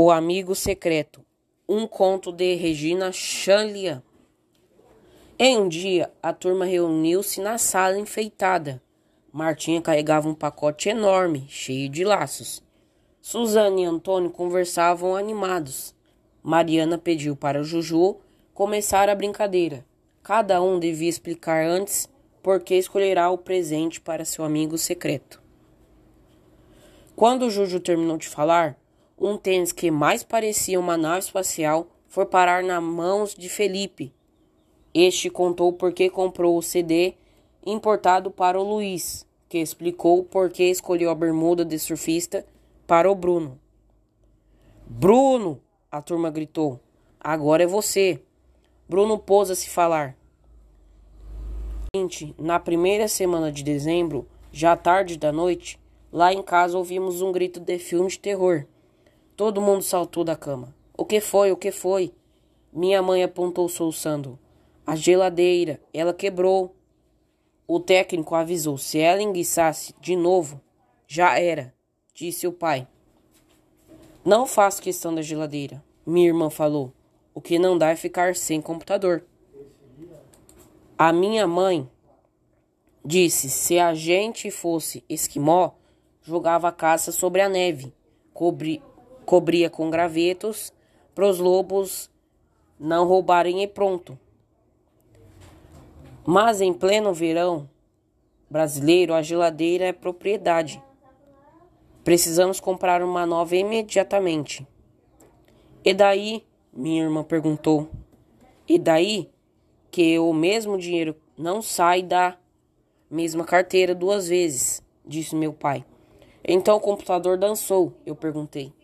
O Amigo Secreto, um conto de Regina Chanlian. Em um dia, a turma reuniu-se na sala enfeitada. Martinha carregava um pacote enorme, cheio de laços. Suzane e Antônio conversavam animados. Mariana pediu para Juju começar a brincadeira. Cada um devia explicar antes por que escolherá o presente para seu amigo secreto. Quando Juju terminou de falar, um tênis que mais parecia uma nave espacial foi parar nas mãos de Felipe. Este contou por que comprou o CD importado para o Luiz, que explicou por que escolheu a bermuda de surfista para o Bruno. Bruno! A turma gritou. Agora é você. Bruno pôs a se falar. Na primeira semana de dezembro, já tarde da noite, lá em casa ouvimos um grito de filme de terror. Todo mundo saltou da cama. O que foi? O que foi? Minha mãe apontou soluçando. A geladeira, ela quebrou. O técnico avisou: se ela enguiçasse de novo, já era, disse o pai. Não faço questão da geladeira, minha irmã falou. O que não dá é ficar sem computador. A minha mãe disse: se a gente fosse esquimó, jogava a caça sobre a neve, cobri cobria com gravetos para os lobos não roubarem e pronto. Mas em pleno verão brasileiro, a geladeira é propriedade. Precisamos comprar uma nova imediatamente. E daí? Minha irmã perguntou. E daí que o mesmo dinheiro não sai da mesma carteira duas vezes, disse meu pai. Então o computador dançou, eu perguntei.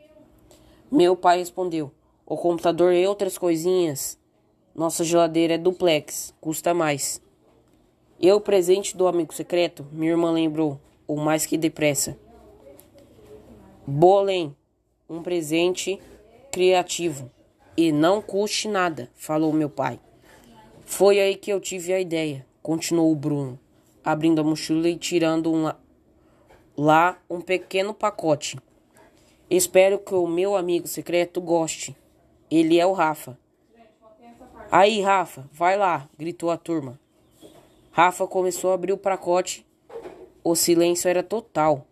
Meu pai respondeu: O computador e outras coisinhas. Nossa geladeira é duplex, custa mais. E o presente do amigo secreto? Minha irmã lembrou, ou mais que depressa. Bolem, um presente criativo. E não custe nada, falou meu pai. Foi aí que eu tive a ideia, continuou o Bruno, abrindo a mochila e tirando um, lá um pequeno pacote. Espero que o meu amigo secreto goste. Ele é o Rafa. Aí, Rafa, vai lá, gritou a turma. Rafa começou a abrir o pacote. O silêncio era total.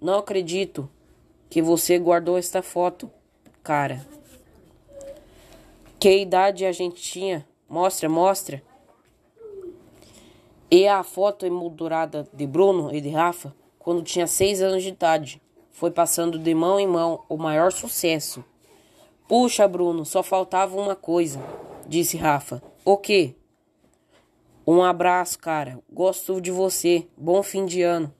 Não acredito que você guardou esta foto, cara. Que idade a gente tinha? Mostra, mostra. E a foto emoldurada de Bruno e de Rafa quando tinha seis anos de idade foi passando de mão em mão o maior sucesso. Puxa, Bruno, só faltava uma coisa, disse Rafa. O quê? Um abraço, cara. Gosto de você. Bom fim de ano.